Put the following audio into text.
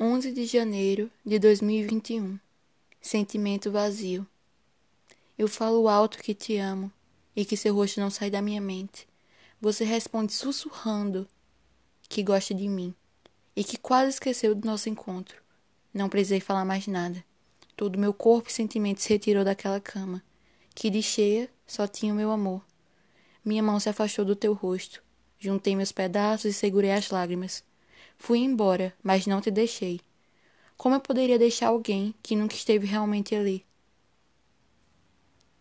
11 de janeiro de 2021. Sentimento vazio. Eu falo alto que te amo e que seu rosto não sai da minha mente. Você responde sussurrando que gosta de mim e que quase esqueceu do nosso encontro. Não precisei falar mais nada. Todo meu corpo e sentimento se retirou daquela cama, que de cheia só tinha o meu amor. Minha mão se afastou do teu rosto. Juntei meus pedaços e segurei as lágrimas. Fui embora, mas não te deixei. Como eu poderia deixar alguém que nunca esteve realmente ali?